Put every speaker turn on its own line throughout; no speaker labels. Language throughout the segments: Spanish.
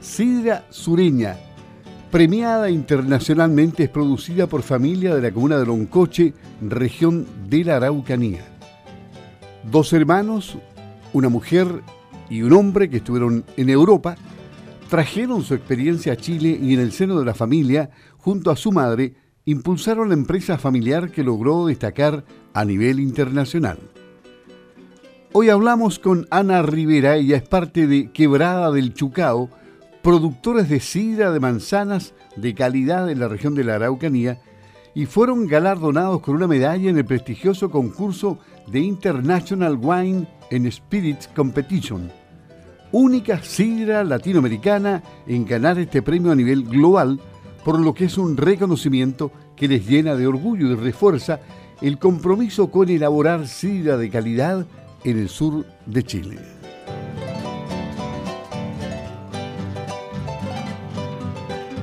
Sidra Sureña, premiada internacionalmente, es producida por familia de la comuna de Loncoche, región de la Araucanía. Dos hermanos, una mujer y un hombre que estuvieron en Europa, trajeron su experiencia a Chile y en el seno de la familia, junto a su madre, impulsaron la empresa familiar que logró destacar a nivel internacional. Hoy hablamos con Ana Rivera, ella es parte de Quebrada del Chucao, productores de sidra de manzanas de calidad en la región de la Araucanía, y fueron galardonados con una medalla en el prestigioso concurso de International Wine and Spirits Competition, única sidra latinoamericana en ganar este premio a nivel global por lo que es un reconocimiento que les llena de orgullo y refuerza el compromiso con elaborar sidra de calidad en el sur de Chile.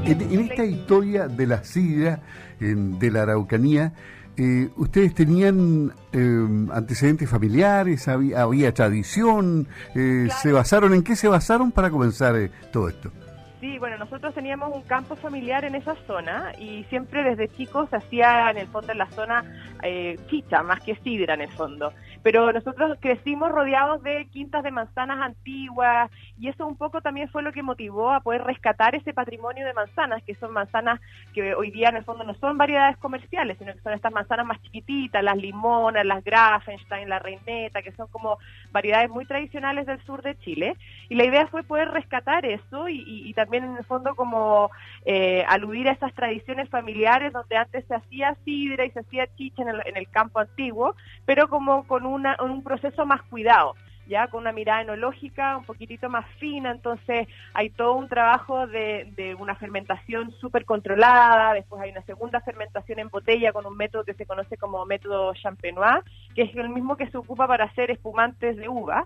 En, esta historia de la sidra de la Araucanía, eh, ¿ustedes tenían eh, antecedentes familiares? ¿Había, tradición? Eh, ¿Se basaron en qué se basaron para comenzar todo esto?
Sí, bueno, nosotros teníamos un campo familiar en esa zona y siempre desde chicos se hacía en el fondo en la zona eh, chicha más que sidra en el fondo. Pero nosotros crecimos rodeados de quintas de manzanas antiguas y eso un poco también fue lo que motivó a poder rescatar ese patrimonio de manzanas, que son manzanas que hoy día en el fondo no son variedades comerciales, sino que son estas manzanas más chiquititas, las limonas, las Grafenstein, la reineta, que son como variedades muy tradicionales del sur de Chile. Y la idea fue poder rescatar eso y, y también en el fondo como eh, aludir a esas tradiciones familiares donde antes se hacía sidra y se hacía chicha en el, en el campo antiguo, pero como con una, un proceso más cuidado ya con una mirada enológica un poquitito más fina, entonces hay todo un trabajo de, de una fermentación súper controlada, después hay una segunda fermentación en botella con un método que se conoce como método champenois, que es el mismo que se ocupa para hacer espumantes de uva,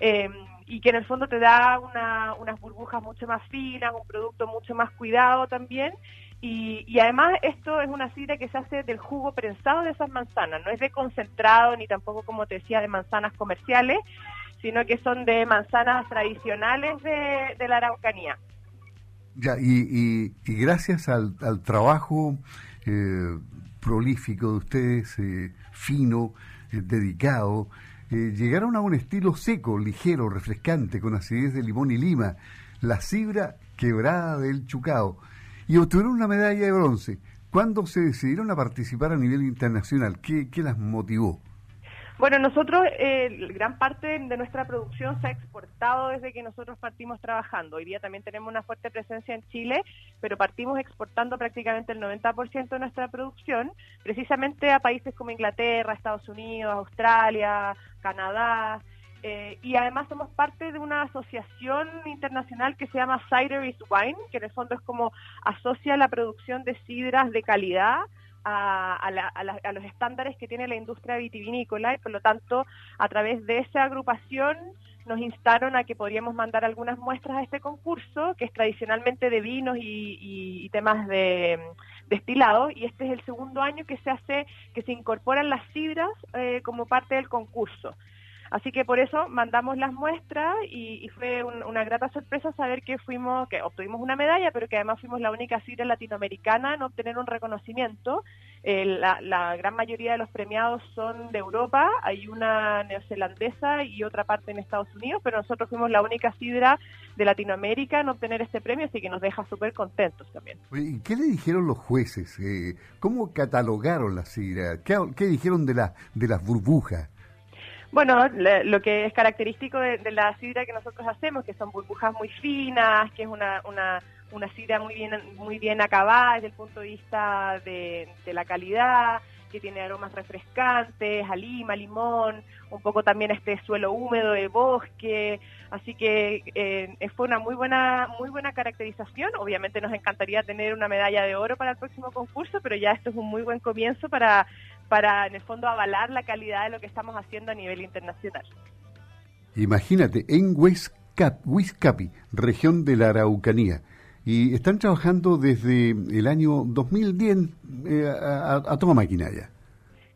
eh, y que en el fondo te da unas burbujas mucho más finas, un producto mucho más cuidado también. Y, además esto es una sidra que se hace del jugo prensado de esas manzanas, no es de concentrado ni tampoco, como te decía, de manzanas comerciales, sino que son de manzanas tradicionales de, la Araucanía.
Ya, y, gracias al, trabajo eh, prolífico de ustedes, eh, fino, eh, dedicado, eh, llegaron a un estilo seco, ligero, refrescante, con acidez de limón y lima, la cibra quebrada del Chucao, y obtuvieron una medalla de bronce. ¿Cuándo se decidieron a participar a nivel internacional? ¿Qué, qué las motivó?
Bueno, nosotros, eh, gran parte de nuestra producción se ha exportado desde que nosotros partimos trabajando. Hoy día también tenemos una fuerte presencia en Chile, pero partimos exportando prácticamente el 90% de nuestra producción, precisamente a países como Inglaterra, Estados Unidos, Australia, Canadá. Eh, y además somos parte de una asociación internacional que se llama Cider is Wine, que en el fondo es como asocia la producción de sidras de calidad a, los estándares que tiene la industria vitivinícola y por lo tanto a través de esa agrupación nos instaron a que podríamos mandar algunas muestras a este concurso que es tradicionalmente de vinos y, temas de destilados y este es el segundo año que se hace que se incorporan las sidras eh, como parte del concurso. Así que por eso mandamos las muestras y, fue una grata sorpresa saber que fuimos, que obtuvimos una medalla, pero que además fuimos la única sidra latinoamericana en obtener un reconocimiento. Eh, la, gran mayoría de los premiados son de Europa, hay una neozelandesa y otra parte en Estados Unidos, pero nosotros fuimos la única sidra de Latinoamérica en obtener este premio, así que nos deja súper contentos también.
¿Y qué le dijeron los jueces? Eh, ¿Cómo catalogaron la sidra? ¿Qué, qué dijeron de, la, de las burbujas?
Bueno, lo que es característico de, la sidra que nosotros hacemos, que son burbujas muy finas, que es una, una, una sidra muy bien, muy bien acabada desde el punto de vista de, la calidad, que tiene aromas refrescantes, a limón, un poco también este suelo húmedo de bosque, así que eh, fue una muy buena, muy buena caracterización. Obviamente nos encantaría tener una medalla de oro para el próximo concurso, pero ya esto es un muy buen comienzo para para en el fondo avalar la calidad de lo que estamos haciendo a nivel internacional.
Imagínate, en Huizcapi, región de la Araucanía, y están trabajando desde el año 2010 eh, a, a, toda ya.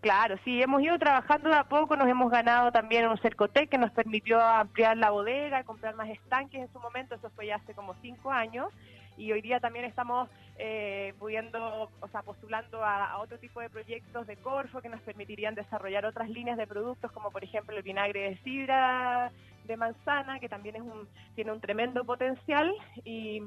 Claro, sí, hemos ido trabajando de a poco, nos hemos ganado también un Cercotec que nos permitió ampliar la bodega, comprar más estanques en su momento, eso fue ya hace como cinco años, y hoy día también estamos eh, pudiendo, o sea, postulando a, otro tipo de proyectos de Corfo que nos permitirían desarrollar otras líneas de productos, como por ejemplo el vinagre de sidra de manzana, que también es un, tiene un tremendo potencial, y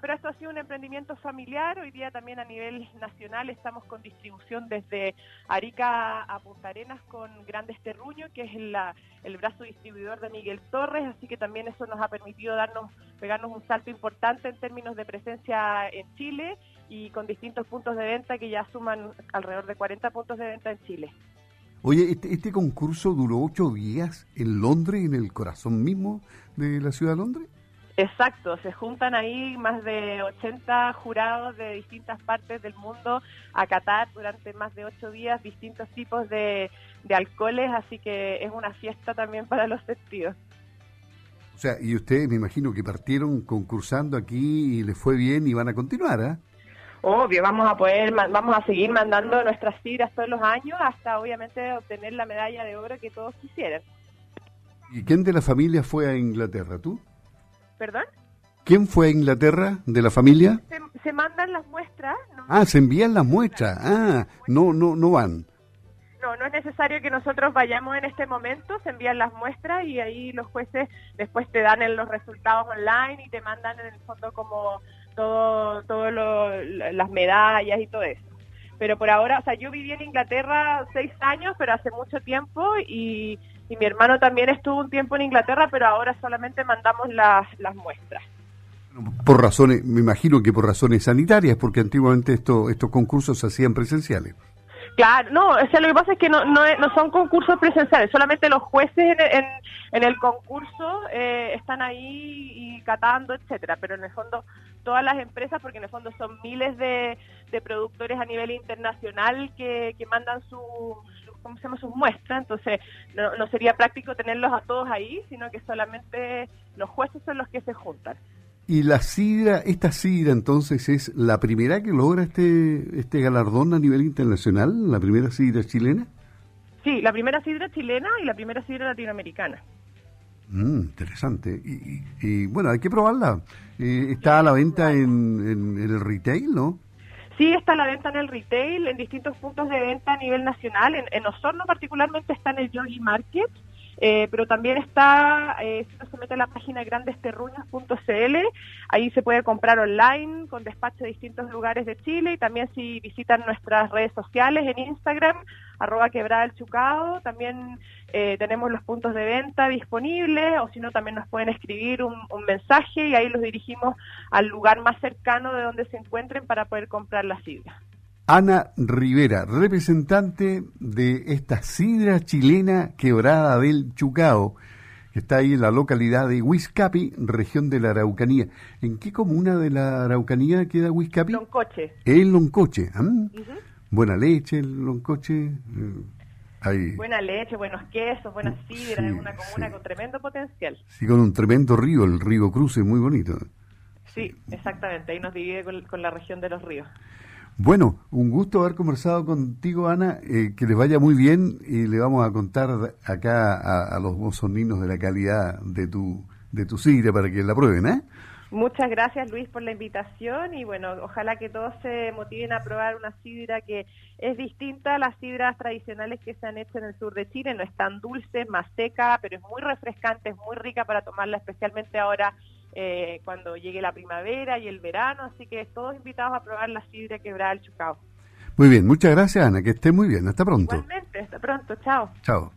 pero esto ha sido un emprendimiento familiar. Hoy día también a nivel nacional estamos con distribución desde Arica a Punta Arenas con Grandes Terruño, que es el brazo distribuidor de Miguel Torres. Así que también eso nos ha permitido darnos, pegarnos un salto importante en términos de presencia en Chile y con distintos puntos de venta que ya suman alrededor de 40 puntos de venta en Chile.
Oye, este, este concurso duró ocho días en Londres, en el corazón mismo de la ciudad de Londres.
Exacto, se juntan ahí más de 80 jurados de distintas partes del mundo a catar durante más de ocho días distintos tipos de, alcoholes, así que es una fiesta también para los testigos.
O sea, y ustedes me imagino que partieron concursando aquí y les fue bien y van a continuar, ¿ah?
Obvio, vamos a poder, vamos a seguir mandando nuestras tiras todos los años hasta obviamente obtener la medalla de oro que todos quisieran.
¿Y quién de la familia fue a Inglaterra? ¿Tú?
¿Perdón?
¿Quién fue a Inglaterra de la familia?
Se, mandan las muestras.
ah, se envían las muestras. Ah, no, no, no van.
No, no es necesario que nosotros vayamos en este momento, se envían las muestras y ahí los jueces después te dan los resultados online y te mandan en el fondo como todo, todo las medallas y todo eso. Pero por ahora, o sea, yo viví en Inglaterra seis años, pero hace mucho tiempo y y mi hermano también estuvo un tiempo en Inglaterra, pero ahora solamente mandamos las, las muestras.
Por razones, me imagino que por razones sanitarias, porque antiguamente esto, estos concursos se hacían presenciales.
Claro, no, o sea, lo que pasa es que no, no, no son concursos presenciales, solamente los jueces en, en, el concurso eh, están ahí y catando, etcétera, pero en el fondo todas las empresas, porque en el fondo son miles de, de productores a nivel internacional que, que mandan su, ¿cómo se llama? sus muestras, entonces no, no sería práctico tenerlos a todos ahí, sino que solamente los jueces son los que se juntan.
Y la sidra, esta sidra entonces es la primera que logra este, este galardón a nivel internacional, la primera sidra chilena.
Sí, la primera sidra chilena y la primera sidra latinoamericana.
Mm, interesante. Y, bueno, hay que probarla. Eh, está a la venta en, en, el retail, ¿no?
Sí, está a la venta en el retail, en distintos puntos de venta a nivel nacional. En, en Osorno particularmente está en el Yogi Market, eh, pero también está, eh, si se mete en la página grandesterruños.cl, ahí se puede comprar online con despacho de distintos lugares de Chile y también si visitan nuestras redes sociales en Instagram, arroba quebrada el chucado, también eh, tenemos los puntos de venta disponibles o si no también nos pueden escribir un, mensaje y ahí los dirigimos al lugar más cercano de donde se encuentren para poder comprar la sidra.
Ana Rivera, representante de esta sidra chilena quebrada del Chucao, que está ahí en la localidad de Huizcapi, región de la Araucanía. ¿En qué comuna de la Araucanía queda Huizcapi?
Loncoche.
El Loncoche. ¿ah? Buena leche, el Loncoche.
Eh, Buena leche, buenos quesos, buenas sidras, es una comuna con tremendo potencial.
Sí, con un tremendo río, el río Cruce, muy bonito.
Sí, exactamente, ahí nos divide con, la región de los ríos.
Bueno, un gusto haber conversado contigo, Ana, eh, que les vaya muy bien y le vamos a contar acá a, los mozoninos de la calidad de tu, de tu sidra para que la prueben, ¿eh?
Muchas gracias Luis por la invitación y bueno, ojalá que todos se motiven a probar una sidra que es distinta a las sidras tradicionales que se han hecho en el sur de Chile, no es tan dulce, más seca, pero es muy refrescante, es muy rica para tomarla especialmente ahora eh, cuando llegue la primavera y el verano, así que todos invitados a probar la sidra quebrada del Chucao.
Muy bien, muchas gracias Ana, que esté muy bien, hasta pronto.
Igualmente, hasta pronto, chao.
Chao.